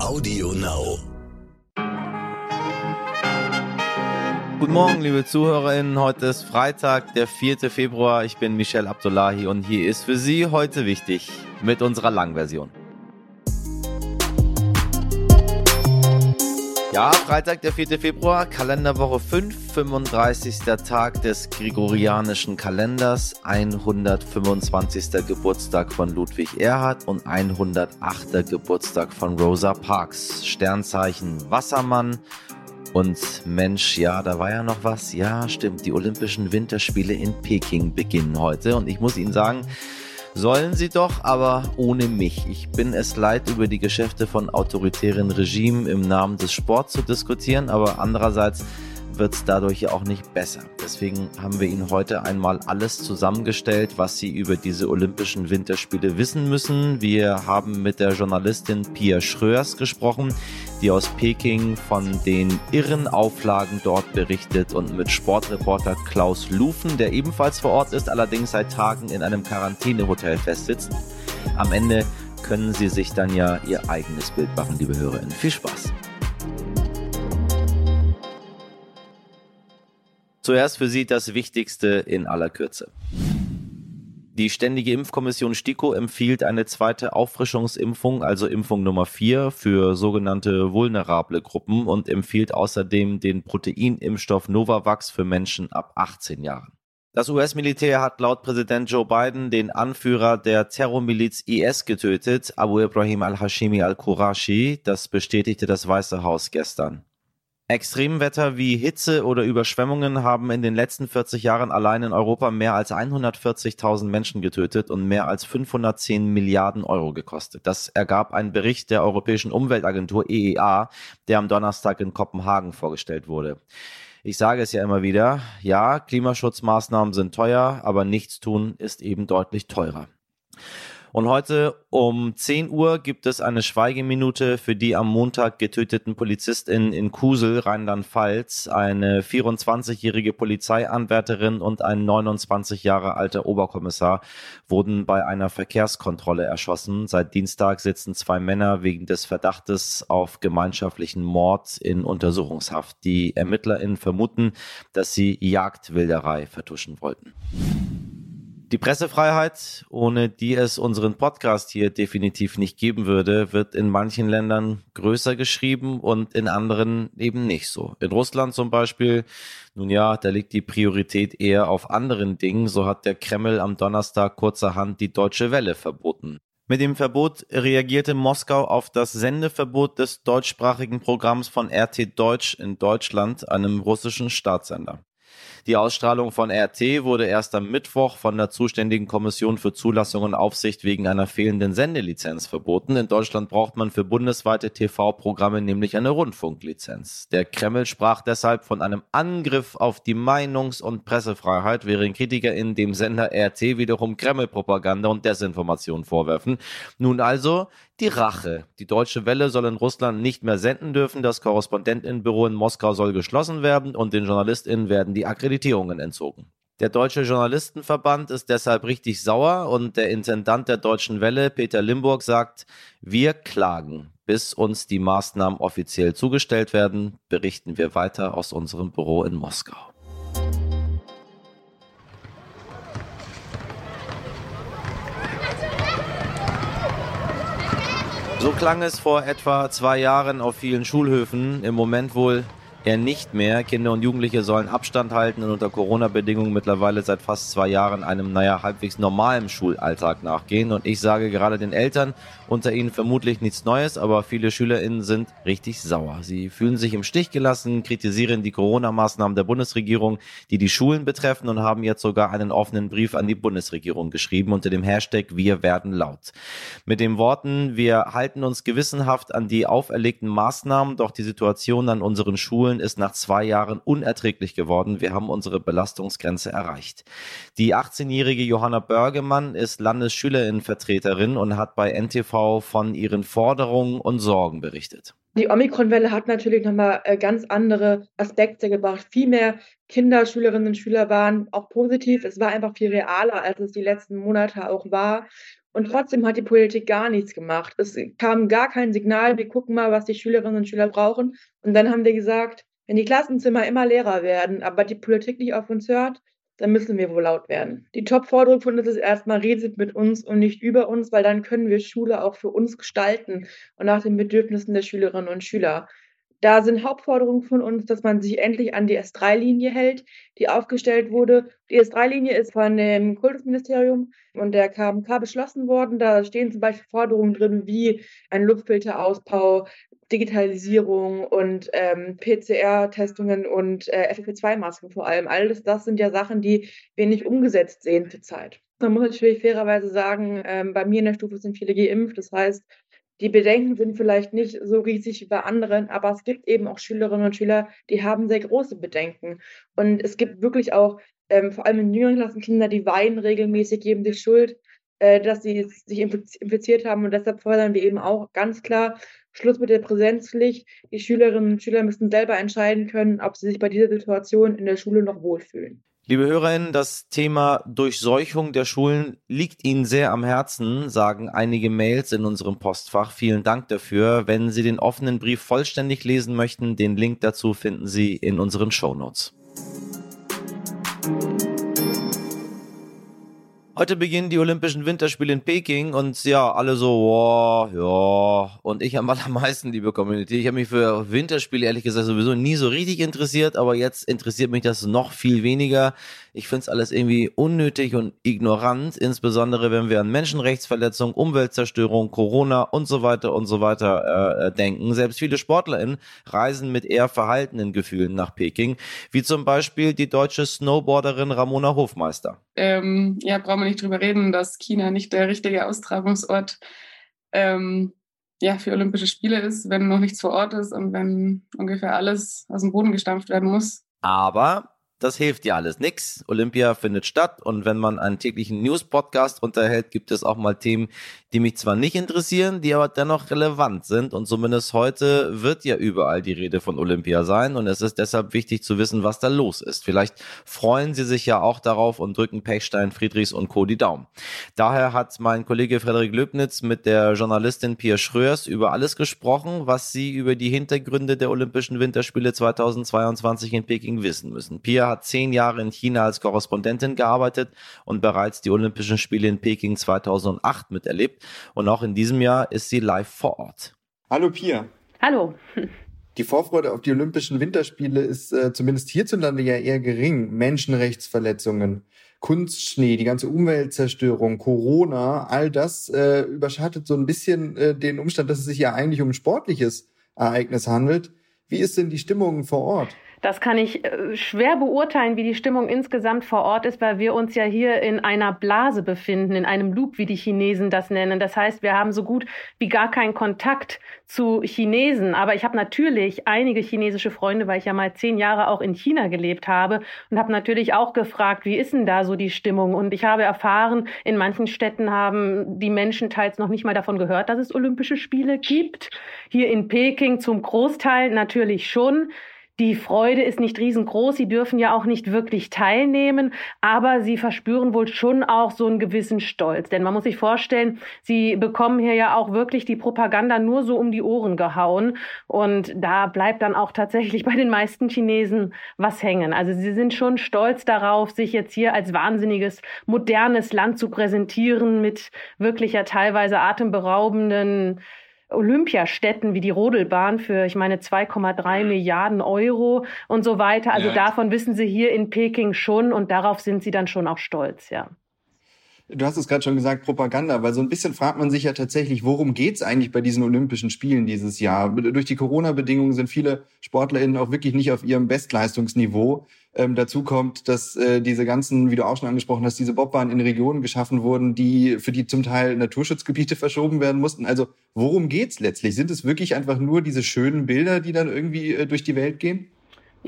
Audio Now. Guten Morgen, liebe ZuhörerInnen. Heute ist Freitag, der 4. Februar. Ich bin Michel Abdullahi und hier ist für Sie heute wichtig mit unserer Langversion. Ja, Freitag, der 4. Februar, Kalenderwoche 5, 35. Tag des gregorianischen Kalenders, 125. Geburtstag von Ludwig Erhard und 108. Geburtstag von Rosa Parks. Sternzeichen Wassermann. Und Mensch, ja, da war ja noch was. Ja, stimmt, die Olympischen Winterspiele in Peking beginnen heute. Und ich muss Ihnen sagen, Sollen sie doch, aber ohne mich. Ich bin es leid, über die Geschäfte von autoritären Regimen im Namen des Sports zu diskutieren, aber andererseits wird es dadurch auch nicht besser. Deswegen haben wir Ihnen heute einmal alles zusammengestellt, was Sie über diese Olympischen Winterspiele wissen müssen. Wir haben mit der Journalistin Pia Schröers gesprochen, die aus Peking von den irren Auflagen dort berichtet und mit Sportreporter Klaus Lufen, der ebenfalls vor Ort ist, allerdings seit Tagen in einem Quarantänehotel festsitzt. Am Ende können Sie sich dann ja Ihr eigenes Bild machen, liebe Hörerinnen. Viel Spaß! Zuerst für Sie das Wichtigste in aller Kürze. Die Ständige Impfkommission STIKO empfiehlt eine zweite Auffrischungsimpfung, also Impfung Nummer 4 für sogenannte vulnerable Gruppen und empfiehlt außerdem den Proteinimpfstoff Novavax für Menschen ab 18 Jahren. Das US-Militär hat laut Präsident Joe Biden den Anführer der Terrormiliz IS getötet, Abu Ibrahim al-Hashimi al-Qurashi. Das bestätigte das Weiße Haus gestern. Extremwetter wie Hitze oder Überschwemmungen haben in den letzten 40 Jahren allein in Europa mehr als 140.000 Menschen getötet und mehr als 510 Milliarden Euro gekostet. Das ergab ein Bericht der Europäischen Umweltagentur EEA, der am Donnerstag in Kopenhagen vorgestellt wurde. Ich sage es ja immer wieder, ja, Klimaschutzmaßnahmen sind teuer, aber nichts tun ist eben deutlich teurer. Und heute um 10 Uhr gibt es eine Schweigeminute für die am Montag getöteten Polizistin in Kusel, Rheinland-Pfalz. Eine 24-jährige Polizeianwärterin und ein 29 Jahre alter Oberkommissar wurden bei einer Verkehrskontrolle erschossen. Seit Dienstag sitzen zwei Männer wegen des Verdachtes auf gemeinschaftlichen Mord in Untersuchungshaft. Die ErmittlerInnen vermuten, dass sie Jagdwilderei vertuschen wollten. Die Pressefreiheit, ohne die es unseren Podcast hier definitiv nicht geben würde, wird in manchen Ländern größer geschrieben und in anderen eben nicht so. In Russland zum Beispiel, nun ja, da liegt die Priorität eher auf anderen Dingen. So hat der Kreml am Donnerstag kurzerhand die Deutsche Welle verboten. Mit dem Verbot reagierte Moskau auf das Sendeverbot des deutschsprachigen Programms von RT Deutsch in Deutschland, einem russischen Staatssender. Die Ausstrahlung von RT wurde erst am Mittwoch von der zuständigen Kommission für Zulassung und Aufsicht wegen einer fehlenden Sendelizenz verboten. In Deutschland braucht man für bundesweite TV-Programme nämlich eine Rundfunklizenz. Der Kreml sprach deshalb von einem Angriff auf die Meinungs- und Pressefreiheit, während Kritiker in dem Sender RT wiederum Kreml-Propaganda und Desinformation vorwerfen. Nun also die Rache. Die Deutsche Welle soll in Russland nicht mehr senden dürfen, das Korrespondentinnenbüro in Moskau soll geschlossen werden und den JournalistInnen werden die Akkreditierungen entzogen. Der Deutsche Journalistenverband ist deshalb richtig sauer und der Intendant der Deutschen Welle, Peter Limburg, sagt, wir klagen. Bis uns die Maßnahmen offiziell zugestellt werden, berichten wir weiter aus unserem Büro in Moskau. So klang es vor etwa zwei Jahren auf vielen Schulhöfen. Im Moment wohl eher nicht mehr. Kinder und Jugendliche sollen Abstand halten und unter Corona-Bedingungen mittlerweile seit fast zwei Jahren einem, naja, halbwegs normalen Schulalltag nachgehen. Und ich sage gerade den Eltern, unter ihnen vermutlich nichts Neues, aber viele SchülerInnen sind richtig sauer. Sie fühlen sich im Stich gelassen, kritisieren die Corona-Maßnahmen der Bundesregierung, die die Schulen betreffen und haben jetzt sogar einen offenen Brief an die Bundesregierung geschrieben unter dem Hashtag Wir werden laut. Mit den Worten, wir halten uns gewissenhaft an die auferlegten Maßnahmen, doch die Situation an unseren Schulen Schulen ist nach zwei Jahren unerträglich geworden. Wir haben unsere Belastungsgrenze erreicht. Die 18-jährige Johanna Börgemann ist Landesschülerinnenvertreterin und hat bei NTV von ihren Forderungen und Sorgen berichtet. Die Omikron-Welle hat natürlich nochmal äh, ganz andere Aspekte gebracht. Viel mehr Kinder, Schülerinnen und Schüler waren auch positiv. Es war einfach viel realer, als es die letzten Monate auch war. Und trotzdem hat die Politik gar nichts gemacht. Es kam gar kein Signal, wir gucken mal, was die Schülerinnen und Schüler brauchen. Und dann haben wir gesagt, wenn die Klassenzimmer immer leerer werden, aber die Politik nicht auf uns hört, dann müssen wir wohl laut werden. Die Top-Forderung von uns ist erstmal, redet mit uns und nicht über uns, weil dann können wir Schule auch für uns gestalten und nach den Bedürfnissen der Schülerinnen und Schüler. Da sind Hauptforderungen von uns, dass man sich endlich an die S3-Linie hält, die aufgestellt wurde. Die S3-Linie ist von dem Kultusministerium und der KMK beschlossen worden. Da stehen zum Beispiel Forderungen drin wie ein Luftfilterausbau, Digitalisierung und ähm, PCR-Testungen und äh, FFP2-Masken vor allem. Alles das sind ja Sachen, die wir nicht umgesetzt sehen zurzeit. Man muss natürlich fairerweise sagen, ähm, bei mir in der Stufe sind viele geimpft. Das heißt, die Bedenken sind vielleicht nicht so riesig wie bei anderen, aber es gibt eben auch Schülerinnen und Schüler, die haben sehr große Bedenken. Und es gibt wirklich auch, ähm, vor allem in jüngeren Klassen, Kinder, die weinen regelmäßig, geben sich Schuld, äh, dass sie sich infiziert haben. Und deshalb fordern wir eben auch ganz klar Schluss mit der Präsenzpflicht. Die Schülerinnen und Schüler müssen selber entscheiden können, ob sie sich bei dieser Situation in der Schule noch wohlfühlen. Liebe Hörerinnen, das Thema Durchseuchung der Schulen liegt Ihnen sehr am Herzen, sagen einige Mails in unserem Postfach. Vielen Dank dafür. Wenn Sie den offenen Brief vollständig lesen möchten, den Link dazu finden Sie in unseren Shownotes. Heute beginnen die Olympischen Winterspiele in Peking und ja, alle so, wow, ja. Und ich am allermeisten, liebe Community, ich habe mich für Winterspiele ehrlich gesagt sowieso nie so richtig interessiert, aber jetzt interessiert mich das noch viel weniger. Ich finde es alles irgendwie unnötig und ignorant, insbesondere wenn wir an Menschenrechtsverletzungen, Umweltzerstörung, Corona und so weiter und so weiter äh, äh denken. Selbst viele SportlerInnen reisen mit eher verhaltenen Gefühlen nach Peking, wie zum Beispiel die deutsche Snowboarderin Ramona Hofmeister. Ähm, ja, brauchen wir nicht drüber reden, dass China nicht der richtige Austragungsort ähm, ja, für Olympische Spiele ist, wenn noch nichts vor Ort ist und wenn ungefähr alles aus dem Boden gestampft werden muss. Aber das hilft ja alles nix. Olympia findet statt und wenn man einen täglichen News-Podcast unterhält, gibt es auch mal Themen, die mich zwar nicht interessieren, die aber dennoch relevant sind und zumindest heute wird ja überall die Rede von Olympia sein und es ist deshalb wichtig zu wissen, was da los ist. Vielleicht freuen Sie sich ja auch darauf und drücken Pechstein, Friedrichs und Co. die Daumen. Daher hat mein Kollege Frederik Löbnitz mit der Journalistin Pia Schröers über alles gesprochen, was Sie über die Hintergründe der Olympischen Winterspiele 2022 in Peking wissen müssen. Pia hat zehn Jahre in China als Korrespondentin gearbeitet und bereits die Olympischen Spiele in Peking 2008 miterlebt. Und auch in diesem Jahr ist sie live vor Ort. Hallo Pia. Hallo. Die Vorfreude auf die Olympischen Winterspiele ist äh, zumindest hierzulande ja eher gering. Menschenrechtsverletzungen, Kunstschnee, die ganze Umweltzerstörung, Corona, all das äh, überschattet so ein bisschen äh, den Umstand, dass es sich ja eigentlich um ein sportliches Ereignis handelt. Wie ist denn die Stimmung vor Ort? Das kann ich äh, schwer beurteilen, wie die Stimmung insgesamt vor Ort ist, weil wir uns ja hier in einer Blase befinden, in einem Loop, wie die Chinesen das nennen. Das heißt, wir haben so gut wie gar keinen Kontakt zu Chinesen. Aber ich habe natürlich einige chinesische Freunde, weil ich ja mal zehn Jahre auch in China gelebt habe und habe natürlich auch gefragt, wie ist denn da so die Stimmung? Und ich habe erfahren, in manchen Städten haben die Menschen teils noch nicht mal davon gehört, dass es Olympische Spiele gibt. Hier in Peking zum Großteil natürlich schon. Die Freude ist nicht riesengroß, sie dürfen ja auch nicht wirklich teilnehmen, aber sie verspüren wohl schon auch so einen gewissen Stolz. Denn man muss sich vorstellen, sie bekommen hier ja auch wirklich die Propaganda nur so um die Ohren gehauen. Und da bleibt dann auch tatsächlich bei den meisten Chinesen was hängen. Also sie sind schon stolz darauf, sich jetzt hier als wahnsinniges, modernes Land zu präsentieren mit wirklich ja teilweise atemberaubenden Olympiastätten wie die Rodelbahn für, ich meine, 2,3 Milliarden Euro und so weiter. Also ja. davon wissen sie hier in Peking schon und darauf sind sie dann schon auch stolz, ja. Du hast es gerade schon gesagt, Propaganda, weil so ein bisschen fragt man sich ja tatsächlich, worum geht's eigentlich bei diesen Olympischen Spielen dieses Jahr? Durch die Corona-Bedingungen sind viele SportlerInnen auch wirklich nicht auf ihrem Bestleistungsniveau. Ähm, dazu kommt, dass äh, diese ganzen, wie du auch schon angesprochen hast, diese Bobbahnen in Regionen geschaffen wurden, die für die zum Teil Naturschutzgebiete verschoben werden mussten. Also worum geht's letztlich? Sind es wirklich einfach nur diese schönen Bilder, die dann irgendwie äh, durch die Welt gehen?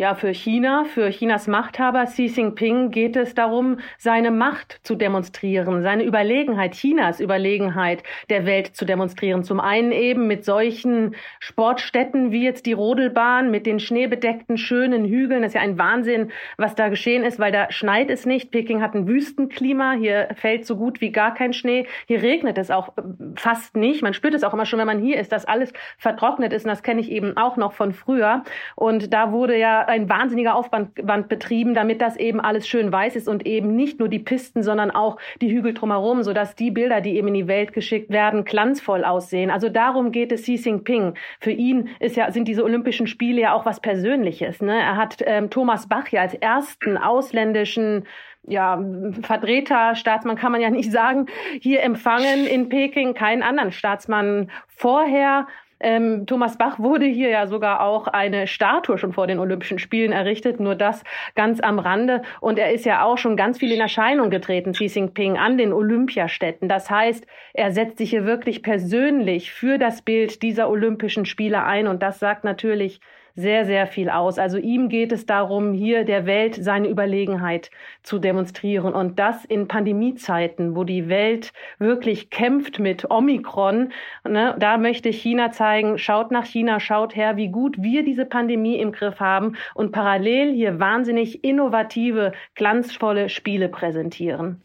Ja, für China, für Chinas Machthaber Xi Jinping geht es darum, seine Macht zu demonstrieren, seine Überlegenheit, Chinas Überlegenheit der Welt zu demonstrieren. Zum einen eben mit solchen Sportstätten wie jetzt die Rodelbahn, mit den schneebedeckten schönen Hügeln. Das ist ja ein Wahnsinn, was da geschehen ist, weil da schneit es nicht. Peking hat ein Wüstenklima. Hier fällt so gut wie gar kein Schnee. Hier regnet es auch äh, fast nicht. Man spürt es auch immer schon, wenn man hier ist, dass alles vertrocknet ist. Und das kenne ich eben auch noch von früher. Und da wurde ja ein wahnsinniger Aufwand betrieben, damit das eben alles schön weiß ist und eben nicht nur die Pisten, sondern auch die Hügel drumherum, sodass die Bilder, die eben in die Welt geschickt werden, glanzvoll aussehen. Also darum geht es Xi Jinping. Für ihn ist ja, sind diese Olympischen Spiele ja auch was Persönliches. Ne? Er hat ähm, Thomas Bach ja als ersten ausländischen ja, Vertreter, Staatsmann kann man ja nicht sagen, hier empfangen in Peking, keinen anderen Staatsmann vorher. Ähm, Thomas Bach wurde hier ja sogar auch eine Statue schon vor den Olympischen Spielen errichtet, nur das ganz am Rande. Und er ist ja auch schon ganz viel in Erscheinung getreten, Xi Jinping, an den Olympiastätten. Das heißt, er setzt sich hier wirklich persönlich für das Bild dieser Olympischen Spiele ein. Und das sagt natürlich sehr, sehr viel aus. Also ihm geht es darum, hier der Welt seine Überlegenheit zu demonstrieren. Und das in Pandemiezeiten, wo die Welt wirklich kämpft mit Omikron. Ne, da möchte China zeigen, schaut nach China, schaut her, wie gut wir diese Pandemie im Griff haben und parallel hier wahnsinnig innovative, glanzvolle Spiele präsentieren.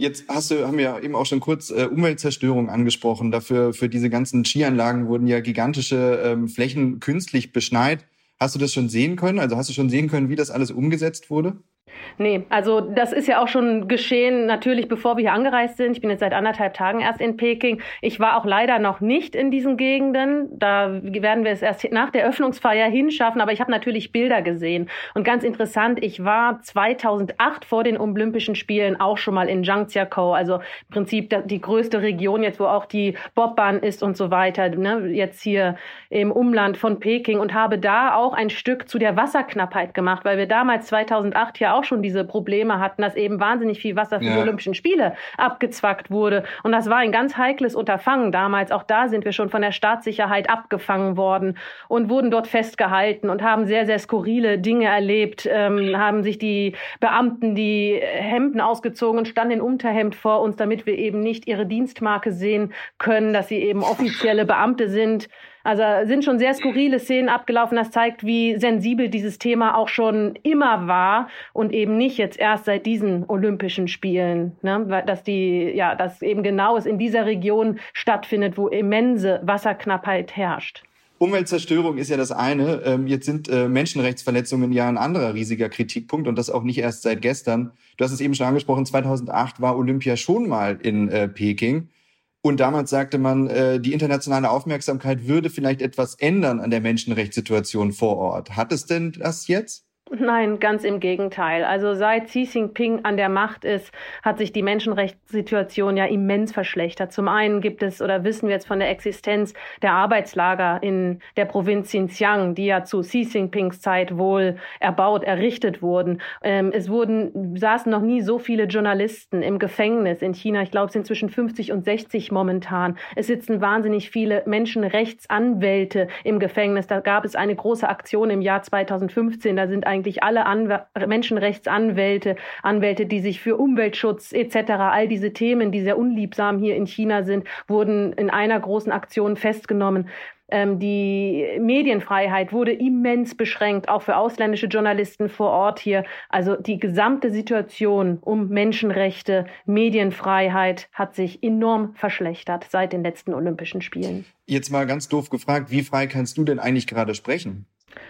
Jetzt hast du, haben wir eben auch schon kurz äh, Umweltzerstörung angesprochen. Dafür für diese ganzen Skianlagen wurden ja gigantische ähm, Flächen künstlich beschneit. Hast du das schon sehen können? Also hast du schon sehen können, wie das alles umgesetzt wurde? Nee, also das ist ja auch schon geschehen, natürlich bevor wir hier angereist sind. Ich bin jetzt seit anderthalb Tagen erst in Peking. Ich war auch leider noch nicht in diesen Gegenden. Da werden wir es erst nach der Öffnungsfeier hinschaffen. Aber ich habe natürlich Bilder gesehen. Und ganz interessant, ich war 2008 vor den Olympischen Spielen auch schon mal in Zhangjiakou, also im Prinzip die größte Region jetzt, wo auch die Bobbahn ist und so weiter, ne? jetzt hier im Umland von Peking und habe da auch ein Stück zu der Wasserknappheit gemacht, weil wir damals 2008 ja auch schon diese Probleme hatten, dass eben wahnsinnig viel Wasser für ja. die Olympischen Spiele abgezwackt wurde. Und das war ein ganz heikles Unterfangen damals. Auch da sind wir schon von der Staatssicherheit abgefangen worden und wurden dort festgehalten und haben sehr, sehr skurrile Dinge erlebt, ähm, haben sich die Beamten die Hemden ausgezogen und standen in Unterhemd vor uns, damit wir eben nicht ihre Dienstmarke sehen können, dass sie eben offizielle Beamte sind. Also sind schon sehr skurrile Szenen abgelaufen. Das zeigt, wie sensibel dieses Thema auch schon immer war und eben nicht jetzt erst seit diesen Olympischen Spielen, ne? dass die, ja, dass eben genau es in dieser Region stattfindet, wo immense Wasserknappheit herrscht. Umweltzerstörung ist ja das eine. Ähm, jetzt sind äh, Menschenrechtsverletzungen ja ein anderer riesiger Kritikpunkt und das auch nicht erst seit gestern. Du hast es eben schon angesprochen, 2008 war Olympia schon mal in äh, Peking. Und damals sagte man, äh, die internationale Aufmerksamkeit würde vielleicht etwas ändern an der Menschenrechtssituation vor Ort. Hat es denn das jetzt? Nein, ganz im Gegenteil. Also seit Xi Jinping an der Macht ist, hat sich die Menschenrechtssituation ja immens verschlechtert. Zum einen gibt es oder wissen wir jetzt von der Existenz der Arbeitslager in der Provinz Xinjiang, die ja zu Xi Jinpings Zeit wohl erbaut, errichtet wurden. Ähm, es wurden, saßen noch nie so viele Journalisten im Gefängnis in China. Ich glaube, es sind zwischen 50 und 60 momentan. Es sitzen wahnsinnig viele Menschenrechtsanwälte im Gefängnis. Da gab es eine große Aktion im Jahr 2015. Da sind ein eigentlich alle Anw Menschenrechtsanwälte, Anwälte, die sich für Umweltschutz etc., all diese Themen, die sehr unliebsam hier in China sind, wurden in einer großen Aktion festgenommen. Ähm, die Medienfreiheit wurde immens beschränkt, auch für ausländische Journalisten vor Ort hier. Also die gesamte Situation um Menschenrechte, Medienfreiheit hat sich enorm verschlechtert seit den letzten Olympischen Spielen. Jetzt mal ganz doof gefragt, wie frei kannst du denn eigentlich gerade sprechen?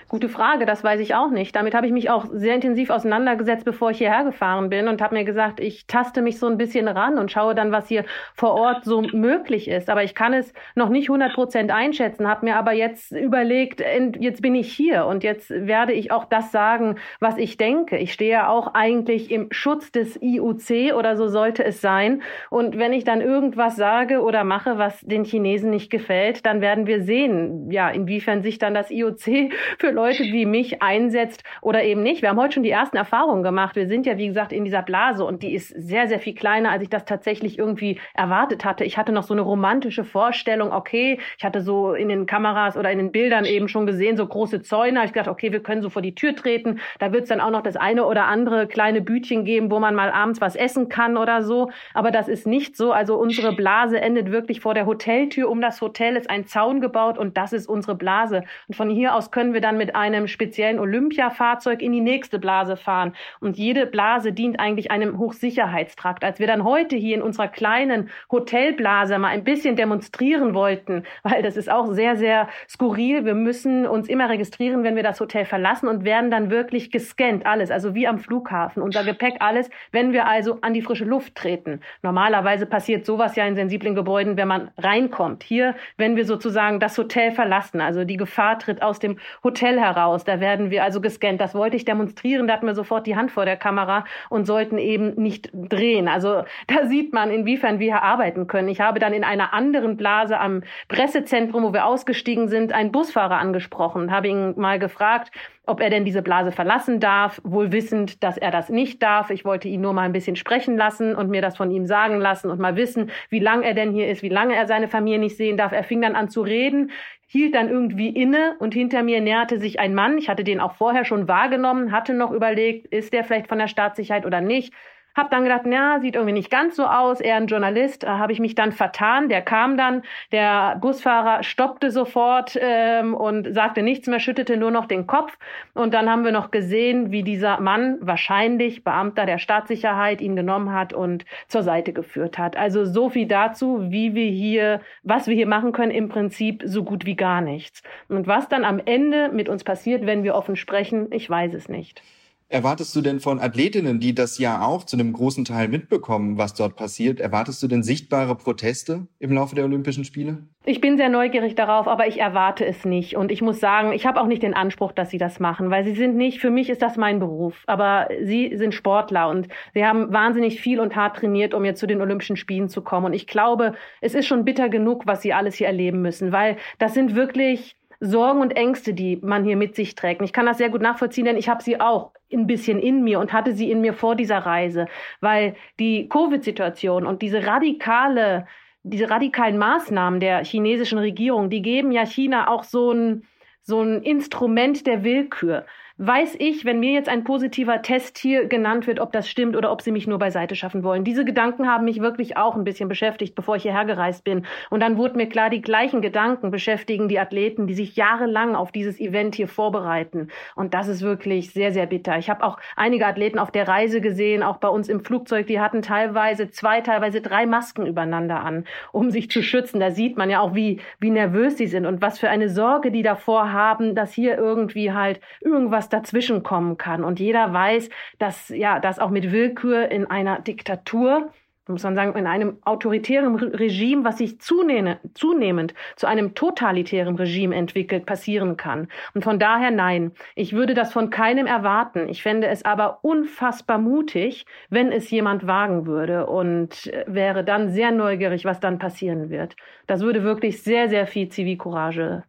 Gute Frage, das weiß ich auch nicht. Damit habe ich mich auch sehr intensiv auseinandergesetzt, bevor ich hierher gefahren bin und habe mir gesagt, ich taste mich so ein bisschen ran und schaue dann, was hier vor Ort so möglich ist. Aber ich kann es noch nicht 100 Prozent einschätzen, habe mir aber jetzt überlegt, jetzt bin ich hier und jetzt werde ich auch das sagen, was ich denke. Ich stehe auch eigentlich im Schutz des IUC oder so sollte es sein. Und wenn ich dann irgendwas sage oder mache, was den Chinesen nicht gefällt, dann werden wir sehen, ja, inwiefern sich dann das IOC für Leute wie mich einsetzt oder eben nicht. Wir haben heute schon die ersten Erfahrungen gemacht. Wir sind ja, wie gesagt, in dieser Blase und die ist sehr, sehr viel kleiner, als ich das tatsächlich irgendwie erwartet hatte. Ich hatte noch so eine romantische Vorstellung, okay, ich hatte so in den Kameras oder in den Bildern eben schon gesehen, so große Zäune. Ich dachte, okay, wir können so vor die Tür treten. Da wird es dann auch noch das eine oder andere kleine Bütchen geben, wo man mal abends was essen kann oder so. Aber das ist nicht so. Also unsere Blase endet wirklich vor der Hoteltür. Um das Hotel ist ein Zaun gebaut und das ist unsere Blase. Und von hier aus können wir dann mit einem speziellen Olympia-Fahrzeug in die nächste Blase fahren. Und jede Blase dient eigentlich einem Hochsicherheitstrakt. Als wir dann heute hier in unserer kleinen Hotelblase mal ein bisschen demonstrieren wollten, weil das ist auch sehr, sehr skurril. Wir müssen uns immer registrieren, wenn wir das Hotel verlassen und werden dann wirklich gescannt, alles, also wie am Flughafen, unser Gepäck, alles, wenn wir also an die frische Luft treten. Normalerweise passiert sowas ja in sensiblen Gebäuden, wenn man reinkommt. Hier, wenn wir sozusagen das Hotel verlassen, also die Gefahr tritt aus dem Hotel heraus, da werden wir also gescannt. Das wollte ich demonstrieren, da hatten wir sofort die Hand vor der Kamera und sollten eben nicht drehen. Also da sieht man, inwiefern wir hier arbeiten können. Ich habe dann in einer anderen Blase am Pressezentrum, wo wir ausgestiegen sind, einen Busfahrer angesprochen habe ihn mal gefragt, ob er denn diese Blase verlassen darf, wohl wissend, dass er das nicht darf. Ich wollte ihn nur mal ein bisschen sprechen lassen und mir das von ihm sagen lassen und mal wissen, wie lange er denn hier ist, wie lange er seine Familie nicht sehen darf. Er fing dann an zu reden, hielt dann irgendwie inne und hinter mir näherte sich ein Mann. Ich hatte den auch vorher schon wahrgenommen, hatte noch überlegt, ist der vielleicht von der Staatssicherheit oder nicht. Hab dann gedacht, na, sieht irgendwie nicht ganz so aus, eher ein Journalist. Habe ich mich dann vertan. Der kam dann, der Busfahrer stoppte sofort ähm, und sagte nichts mehr, schüttete nur noch den Kopf. Und dann haben wir noch gesehen, wie dieser Mann, wahrscheinlich Beamter der Staatssicherheit, ihn genommen hat und zur Seite geführt hat. Also so viel dazu, wie wir hier, was wir hier machen können, im Prinzip so gut wie gar nichts. Und was dann am Ende mit uns passiert, wenn wir offen sprechen, ich weiß es nicht erwartest du denn von Athletinnen, die das ja auch zu einem großen Teil mitbekommen, was dort passiert? Erwartest du denn sichtbare Proteste im Laufe der Olympischen Spiele? Ich bin sehr neugierig darauf, aber ich erwarte es nicht. Und ich muss sagen, ich habe auch nicht den Anspruch, dass sie das machen, weil sie sind nicht, für mich ist das mein Beruf. Aber sie sind Sportler und sie haben wahnsinnig viel und hart trainiert, um jetzt zu den Olympischen Spielen zu kommen. Und ich glaube, es ist schon bitter genug, was sie alles hier erleben müssen, weil das sind wirklich Sorgen und Ängste, die man hier mit sich trägt. Und ich kann das sehr gut nachvollziehen, denn ich habe sie auch ein bisschen in mir und hatte sie in mir vor dieser Reise, weil die Covid-Situation und diese radikale, diese radikalen Maßnahmen der chinesischen Regierung, die geben ja China auch so ein, so ein Instrument der Willkür weiß ich, wenn mir jetzt ein positiver Test hier genannt wird, ob das stimmt oder ob sie mich nur beiseite schaffen wollen. Diese Gedanken haben mich wirklich auch ein bisschen beschäftigt, bevor ich hierher gereist bin. Und dann wurde mir klar, die gleichen Gedanken beschäftigen die Athleten, die sich jahrelang auf dieses Event hier vorbereiten. Und das ist wirklich sehr, sehr bitter. Ich habe auch einige Athleten auf der Reise gesehen, auch bei uns im Flugzeug, die hatten teilweise zwei, teilweise drei Masken übereinander an, um sich zu schützen. Da sieht man ja auch, wie, wie nervös sie sind und was für eine Sorge die davor haben, dass hier irgendwie halt irgendwas dazwischen kommen kann. Und jeder weiß, dass ja, das auch mit Willkür in einer Diktatur muss man sagen, in einem autoritären Regime, was sich zunehmend zu einem totalitären Regime entwickelt, passieren kann. Und von daher nein, ich würde das von keinem erwarten. Ich fände es aber unfassbar mutig, wenn es jemand wagen würde und äh, wäre dann sehr neugierig, was dann passieren wird. Das würde wirklich sehr, sehr viel Zivilcourage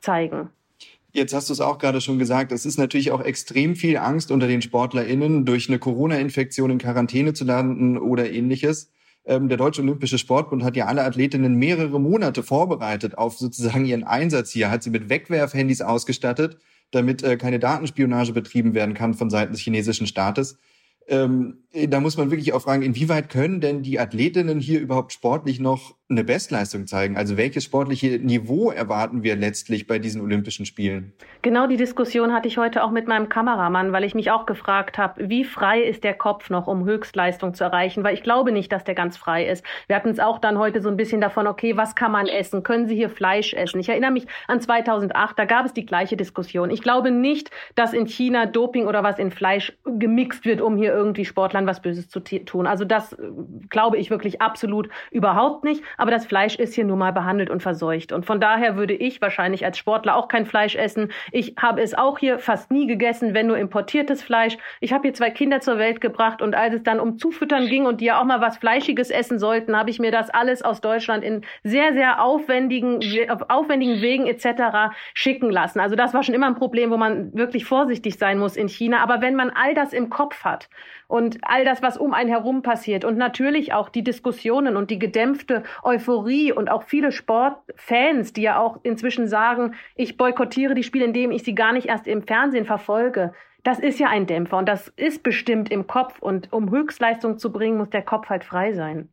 zeigen. Jetzt hast du es auch gerade schon gesagt, es ist natürlich auch extrem viel Angst unter den SportlerInnen, durch eine Corona-Infektion in Quarantäne zu landen oder ähnliches. Ähm, der Deutsche Olympische Sportbund hat ja alle Athletinnen mehrere Monate vorbereitet auf sozusagen ihren Einsatz hier, hat sie mit Wegwerfhandys ausgestattet, damit äh, keine Datenspionage betrieben werden kann von Seiten des chinesischen Staates. Ähm, da muss man wirklich auch fragen, inwieweit können denn die Athletinnen hier überhaupt sportlich noch eine Bestleistung zeigen? Also welches sportliche Niveau erwarten wir letztlich bei diesen Olympischen Spielen? Genau die Diskussion hatte ich heute auch mit meinem Kameramann, weil ich mich auch gefragt habe, wie frei ist der Kopf noch, um Höchstleistung zu erreichen? Weil ich glaube nicht, dass der ganz frei ist. Wir hatten es auch dann heute so ein bisschen davon, okay, was kann man essen? Können Sie hier Fleisch essen? Ich erinnere mich an 2008, da gab es die gleiche Diskussion. Ich glaube nicht, dass in China Doping oder was in Fleisch gemixt wird, um hier irgendwie Sportlern was Böses zu tun. Also das äh, glaube ich wirklich absolut überhaupt nicht. Aber das Fleisch ist hier nun mal behandelt und verseucht. Und von daher würde ich wahrscheinlich als Sportler auch kein Fleisch essen. Ich habe es auch hier fast nie gegessen, wenn nur importiertes Fleisch. Ich habe hier zwei Kinder zur Welt gebracht und als es dann um Zufüttern ging und die ja auch mal was Fleischiges essen sollten, habe ich mir das alles aus Deutschland in sehr, sehr aufwendigen, auf aufwendigen Wegen etc. schicken lassen. Also das war schon immer ein Problem, wo man wirklich vorsichtig sein muss in China. Aber wenn man all das im Kopf hat und all das, was um einen herum passiert und natürlich auch die Diskussionen und die gedämpfte Euphorie und auch viele Sportfans, die ja auch inzwischen sagen, ich boykottiere die Spiele, indem ich sie gar nicht erst im Fernsehen verfolge. Das ist ja ein Dämpfer und das ist bestimmt im Kopf und um Höchstleistung zu bringen, muss der Kopf halt frei sein.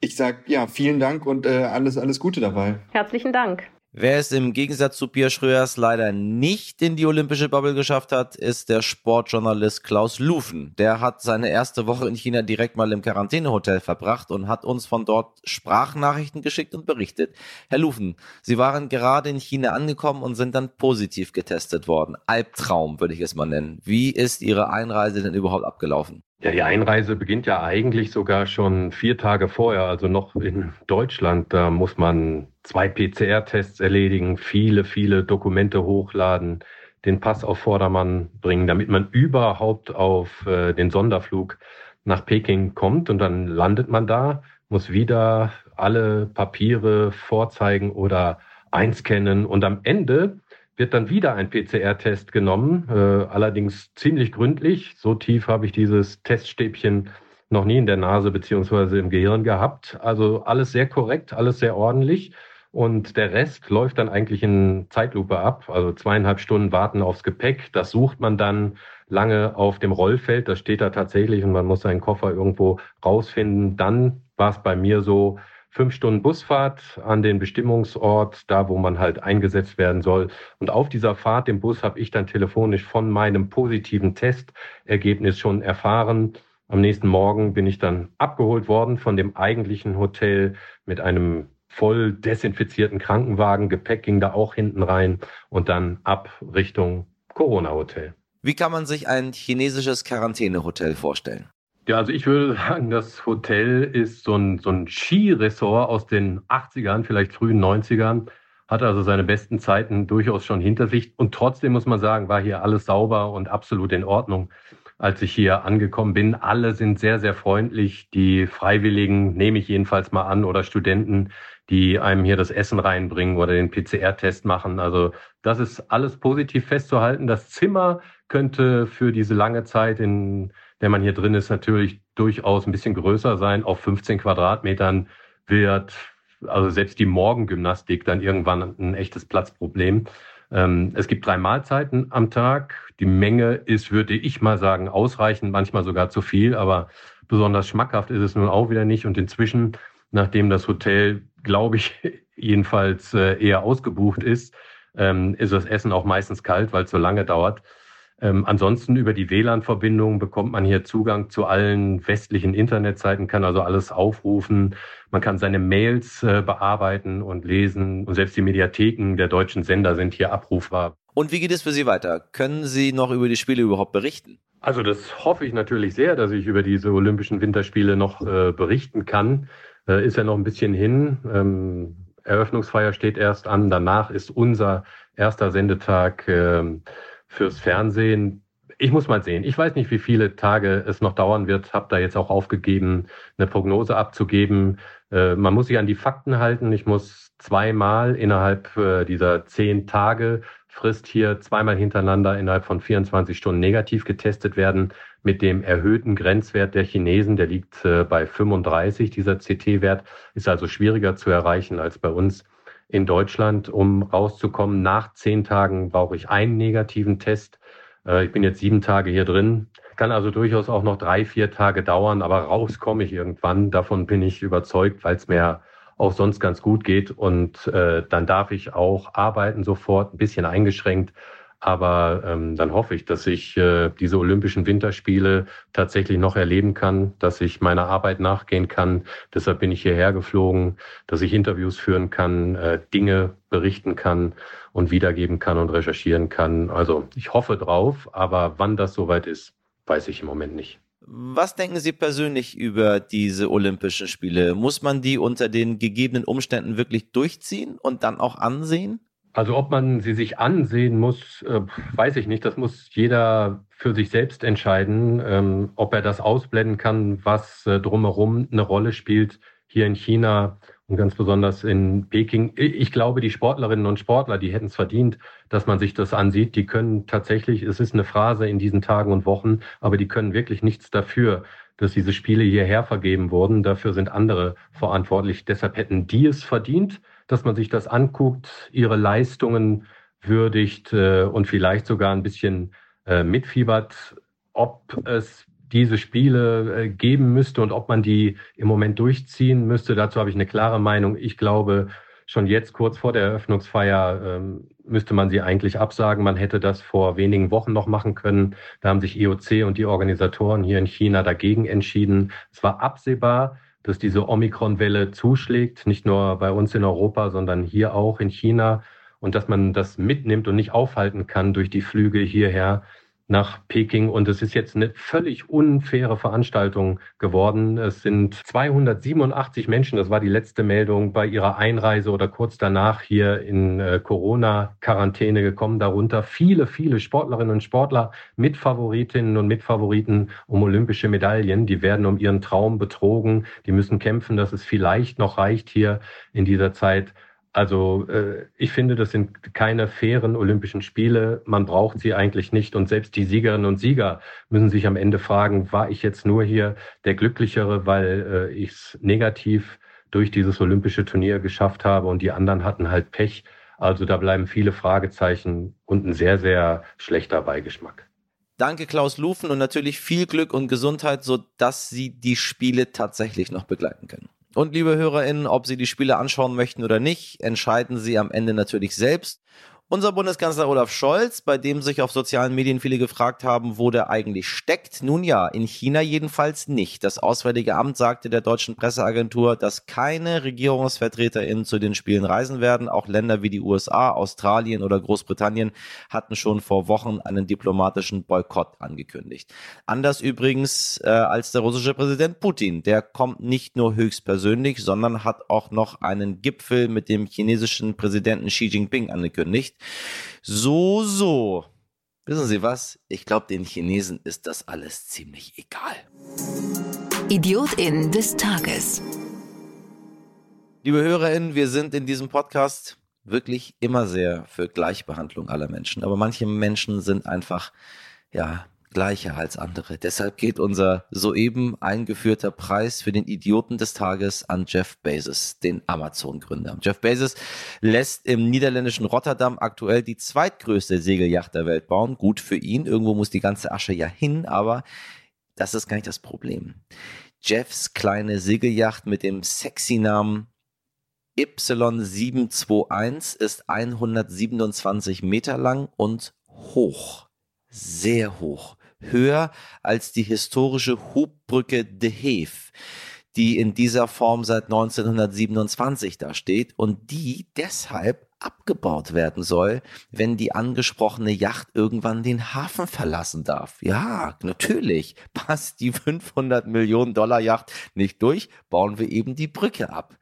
Ich sag ja, vielen Dank und äh, alles, alles Gute dabei. Herzlichen Dank. Wer es im Gegensatz zu Pia Schröers leider nicht in die olympische Bubble geschafft hat, ist der Sportjournalist Klaus Lufen. Der hat seine erste Woche in China direkt mal im Quarantänehotel verbracht und hat uns von dort Sprachnachrichten geschickt und berichtet. Herr Lufen, Sie waren gerade in China angekommen und sind dann positiv getestet worden. Albtraum würde ich es mal nennen. Wie ist Ihre Einreise denn überhaupt abgelaufen? Ja, die Einreise beginnt ja eigentlich sogar schon vier Tage vorher, also noch in Deutschland. Da muss man zwei PCR-Tests erledigen, viele, viele Dokumente hochladen, den Pass auf Vordermann bringen, damit man überhaupt auf äh, den Sonderflug nach Peking kommt. Und dann landet man da, muss wieder alle Papiere vorzeigen oder einscannen. Und am Ende wird dann wieder ein PCR-Test genommen, äh, allerdings ziemlich gründlich. So tief habe ich dieses Teststäbchen noch nie in der Nase beziehungsweise im Gehirn gehabt. Also alles sehr korrekt, alles sehr ordentlich. Und der Rest läuft dann eigentlich in Zeitlupe ab. Also zweieinhalb Stunden warten aufs Gepäck. Das sucht man dann lange auf dem Rollfeld. Das steht da tatsächlich und man muss seinen Koffer irgendwo rausfinden. Dann war es bei mir so, fünf Stunden Busfahrt an den Bestimmungsort, da wo man halt eingesetzt werden soll. Und auf dieser Fahrt im Bus habe ich dann telefonisch von meinem positiven Testergebnis schon erfahren. Am nächsten Morgen bin ich dann abgeholt worden von dem eigentlichen Hotel mit einem voll desinfizierten Krankenwagen. Gepäck ging da auch hinten rein und dann ab Richtung Corona-Hotel. Wie kann man sich ein chinesisches Quarantänehotel vorstellen? Ja, also ich würde sagen, das Hotel ist so ein, so ein Skiresort aus den 80ern, vielleicht frühen 90ern, hat also seine besten Zeiten durchaus schon hinter sich. Und trotzdem muss man sagen, war hier alles sauber und absolut in Ordnung, als ich hier angekommen bin. Alle sind sehr, sehr freundlich. Die Freiwilligen nehme ich jedenfalls mal an oder Studenten, die einem hier das Essen reinbringen oder den PCR-Test machen. Also das ist alles positiv festzuhalten. Das Zimmer könnte für diese lange Zeit in wenn man hier drin ist, natürlich durchaus ein bisschen größer sein. Auf 15 Quadratmetern wird also selbst die Morgengymnastik dann irgendwann ein echtes Platzproblem. Ähm, es gibt drei Mahlzeiten am Tag. Die Menge ist, würde ich mal sagen, ausreichend, manchmal sogar zu viel, aber besonders schmackhaft ist es nun auch wieder nicht. Und inzwischen, nachdem das Hotel, glaube ich, jedenfalls äh, eher ausgebucht ist, ähm, ist das Essen auch meistens kalt, weil es so lange dauert. Ähm, ansonsten über die WLAN-Verbindung bekommt man hier Zugang zu allen westlichen Internetseiten, kann also alles aufrufen. Man kann seine Mails äh, bearbeiten und lesen. Und selbst die Mediatheken der deutschen Sender sind hier abrufbar. Und wie geht es für Sie weiter? Können Sie noch über die Spiele überhaupt berichten? Also das hoffe ich natürlich sehr, dass ich über diese Olympischen Winterspiele noch äh, berichten kann. Äh, ist ja noch ein bisschen hin. Ähm, Eröffnungsfeier steht erst an. Danach ist unser erster Sendetag. Äh, fürs Fernsehen. Ich muss mal sehen. Ich weiß nicht, wie viele Tage es noch dauern wird. Habe da jetzt auch aufgegeben, eine Prognose abzugeben. Äh, man muss sich an die Fakten halten. Ich muss zweimal innerhalb äh, dieser zehn Tage Frist hier zweimal hintereinander innerhalb von 24 Stunden negativ getestet werden mit dem erhöhten Grenzwert der Chinesen. Der liegt äh, bei 35. Dieser CT-Wert ist also schwieriger zu erreichen als bei uns in Deutschland, um rauszukommen. Nach zehn Tagen brauche ich einen negativen Test. Äh, ich bin jetzt sieben Tage hier drin. Kann also durchaus auch noch drei, vier Tage dauern, aber raus komme ich irgendwann. Davon bin ich überzeugt, weil es mir auch sonst ganz gut geht. Und äh, dann darf ich auch arbeiten sofort, ein bisschen eingeschränkt. Aber ähm, dann hoffe ich, dass ich äh, diese Olympischen Winterspiele tatsächlich noch erleben kann, dass ich meiner Arbeit nachgehen kann. Deshalb bin ich hierher geflogen, dass ich Interviews führen kann, äh, Dinge berichten kann und wiedergeben kann und recherchieren kann. Also ich hoffe drauf, aber wann das soweit ist, weiß ich im Moment nicht. Was denken Sie persönlich über diese Olympischen Spiele? Muss man die unter den gegebenen Umständen wirklich durchziehen und dann auch ansehen? Also ob man sie sich ansehen muss, äh, weiß ich nicht. Das muss jeder für sich selbst entscheiden, ähm, ob er das ausblenden kann, was äh, drumherum eine Rolle spielt hier in China und ganz besonders in Peking. Ich glaube, die Sportlerinnen und Sportler, die hätten es verdient, dass man sich das ansieht. Die können tatsächlich, es ist eine Phrase in diesen Tagen und Wochen, aber die können wirklich nichts dafür, dass diese Spiele hierher vergeben wurden. Dafür sind andere verantwortlich. Deshalb hätten die es verdient dass man sich das anguckt, ihre Leistungen würdigt äh, und vielleicht sogar ein bisschen äh, mitfiebert, ob es diese Spiele äh, geben müsste und ob man die im Moment durchziehen müsste. Dazu habe ich eine klare Meinung. Ich glaube, schon jetzt kurz vor der Eröffnungsfeier ähm, müsste man sie eigentlich absagen. Man hätte das vor wenigen Wochen noch machen können. Da haben sich IOC und die Organisatoren hier in China dagegen entschieden. Es war absehbar, dass diese Omikron-Welle zuschlägt, nicht nur bei uns in Europa, sondern hier auch in China und dass man das mitnimmt und nicht aufhalten kann durch die Flüge hierher nach Peking. Und es ist jetzt eine völlig unfaire Veranstaltung geworden. Es sind 287 Menschen, das war die letzte Meldung, bei ihrer Einreise oder kurz danach hier in äh, Corona-Quarantäne gekommen. Darunter viele, viele Sportlerinnen und Sportler mit Favoritinnen und Mitfavoriten um olympische Medaillen. Die werden um ihren Traum betrogen. Die müssen kämpfen, dass es vielleicht noch reicht hier in dieser Zeit. Also äh, ich finde, das sind keine fairen Olympischen Spiele. Man braucht sie eigentlich nicht. Und selbst die Siegerinnen und Sieger müssen sich am Ende fragen, war ich jetzt nur hier der Glücklichere, weil äh, ich es negativ durch dieses olympische Turnier geschafft habe und die anderen hatten halt Pech. Also da bleiben viele Fragezeichen und ein sehr, sehr schlechter Beigeschmack. Danke Klaus Lufen und natürlich viel Glück und Gesundheit, sodass Sie die Spiele tatsächlich noch begleiten können. Und liebe HörerInnen, ob Sie die Spiele anschauen möchten oder nicht, entscheiden Sie am Ende natürlich selbst. Unser Bundeskanzler Olaf Scholz, bei dem sich auf sozialen Medien viele gefragt haben, wo der eigentlich steckt. Nun ja, in China jedenfalls nicht. Das Auswärtige Amt sagte der deutschen Presseagentur, dass keine RegierungsvertreterInnen zu den Spielen reisen werden. Auch Länder wie die USA, Australien oder Großbritannien hatten schon vor Wochen einen diplomatischen Boykott angekündigt. Anders übrigens äh, als der russische Präsident Putin. Der kommt nicht nur höchstpersönlich, sondern hat auch noch einen Gipfel mit dem chinesischen Präsidenten Xi Jinping angekündigt. So, so. Wissen Sie was? Ich glaube, den Chinesen ist das alles ziemlich egal. Idiotin des Tages. Liebe HörerInnen, wir sind in diesem Podcast wirklich immer sehr für Gleichbehandlung aller Menschen. Aber manche Menschen sind einfach, ja, gleicher als andere. Deshalb geht unser soeben eingeführter Preis für den Idioten des Tages an Jeff Bezos, den Amazon-Gründer. Jeff Bezos lässt im niederländischen Rotterdam aktuell die zweitgrößte Segelyacht der Welt bauen. Gut für ihn, irgendwo muss die ganze Asche ja hin, aber das ist gar nicht das Problem. Jeffs kleine Segelyacht mit dem sexy Namen Y721 ist 127 Meter lang und hoch. Sehr hoch höher als die historische Hubbrücke De Heef, die in dieser Form seit 1927 da steht und die deshalb abgebaut werden soll, wenn die angesprochene Yacht irgendwann den Hafen verlassen darf. Ja, natürlich. Passt die 500 Millionen Dollar Yacht nicht durch, bauen wir eben die Brücke ab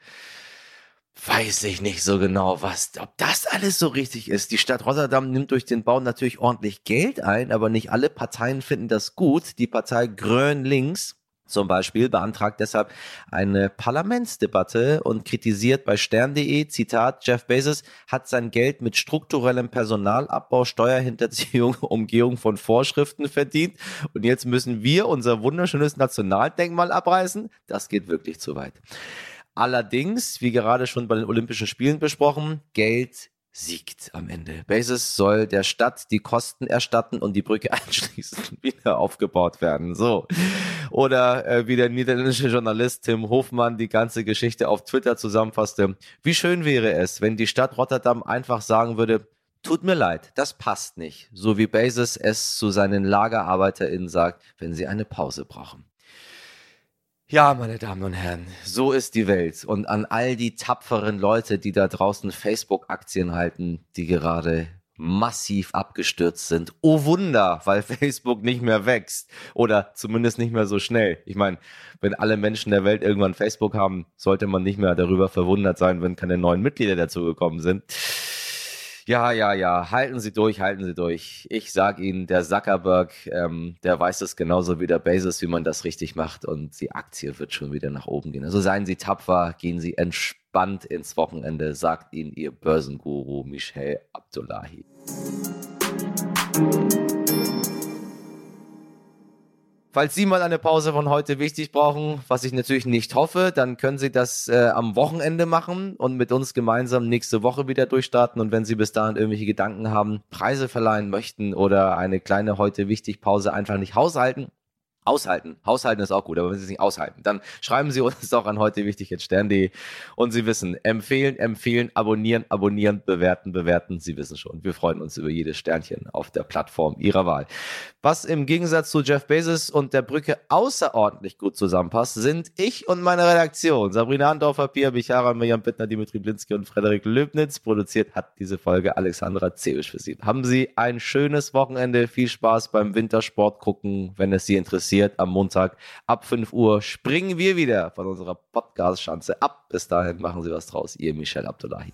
weiß ich nicht so genau, was, ob das alles so richtig ist. Die Stadt Rotterdam nimmt durch den Bau natürlich ordentlich Geld ein, aber nicht alle Parteien finden das gut. Die Partei Grön Links zum Beispiel beantragt deshalb eine Parlamentsdebatte und kritisiert bei stern.de, Zitat, Jeff Bezos hat sein Geld mit strukturellem Personalabbau, Steuerhinterziehung, Umgehung von Vorschriften verdient und jetzt müssen wir unser wunderschönes Nationaldenkmal abreißen. Das geht wirklich zu weit. Allerdings, wie gerade schon bei den Olympischen Spielen besprochen, Geld siegt am Ende. Bezos soll der Stadt die Kosten erstatten und die Brücke anschließend wieder aufgebaut werden. So. Oder äh, wie der niederländische Journalist Tim Hofmann die ganze Geschichte auf Twitter zusammenfasste. Wie schön wäre es, wenn die Stadt Rotterdam einfach sagen würde, Tut mir leid, das passt nicht. So wie Bezos es zu seinen LagerarbeiterInnen sagt, wenn sie eine Pause brauchen. Ja, meine Damen und Herren, so ist die Welt. Und an all die tapferen Leute, die da draußen Facebook-Aktien halten, die gerade massiv abgestürzt sind. Oh Wunder, weil Facebook nicht mehr wächst oder zumindest nicht mehr so schnell. Ich meine, wenn alle Menschen der Welt irgendwann Facebook haben, sollte man nicht mehr darüber verwundert sein, wenn keine neuen Mitglieder dazugekommen sind. Ja, ja, ja, halten Sie durch, halten Sie durch. Ich sage Ihnen, der Zuckerberg, ähm, der weiß es genauso wie der Bezos, wie man das richtig macht und die Aktie wird schon wieder nach oben gehen. Also seien Sie tapfer, gehen Sie entspannt ins Wochenende, sagt Ihnen Ihr Börsenguru Michel Abdullahi. Falls Sie mal eine Pause von heute wichtig brauchen, was ich natürlich nicht hoffe, dann können Sie das äh, am Wochenende machen und mit uns gemeinsam nächste Woche wieder durchstarten. Und wenn Sie bis dahin irgendwelche Gedanken haben, Preise verleihen möchten oder eine kleine heute wichtig Pause einfach nicht haushalten, Aushalten. Haushalten ist auch gut, aber wenn Sie es nicht aushalten, dann schreiben Sie uns doch an heute wichtig jetzt stern.de und Sie wissen, empfehlen, empfehlen, abonnieren, abonnieren, bewerten, bewerten. Sie wissen schon, wir freuen uns über jedes Sternchen auf der Plattform Ihrer Wahl. Was im Gegensatz zu Jeff Bezos und der Brücke außerordentlich gut zusammenpasst, sind ich und meine Redaktion. Sabrina Andorfer, Pia Bichara, Mirjam Bittner, Dimitri Blinski und Frederik Löbnitz. Produziert hat diese Folge Alexandra Zewisch für Sie. Haben Sie ein schönes Wochenende, viel Spaß beim Wintersport gucken, wenn es Sie interessiert passiert am Montag ab 5 Uhr. Springen wir wieder von unserer Podcast-Schanze ab. Bis dahin machen Sie was draus. Ihr Michel Abdullahi.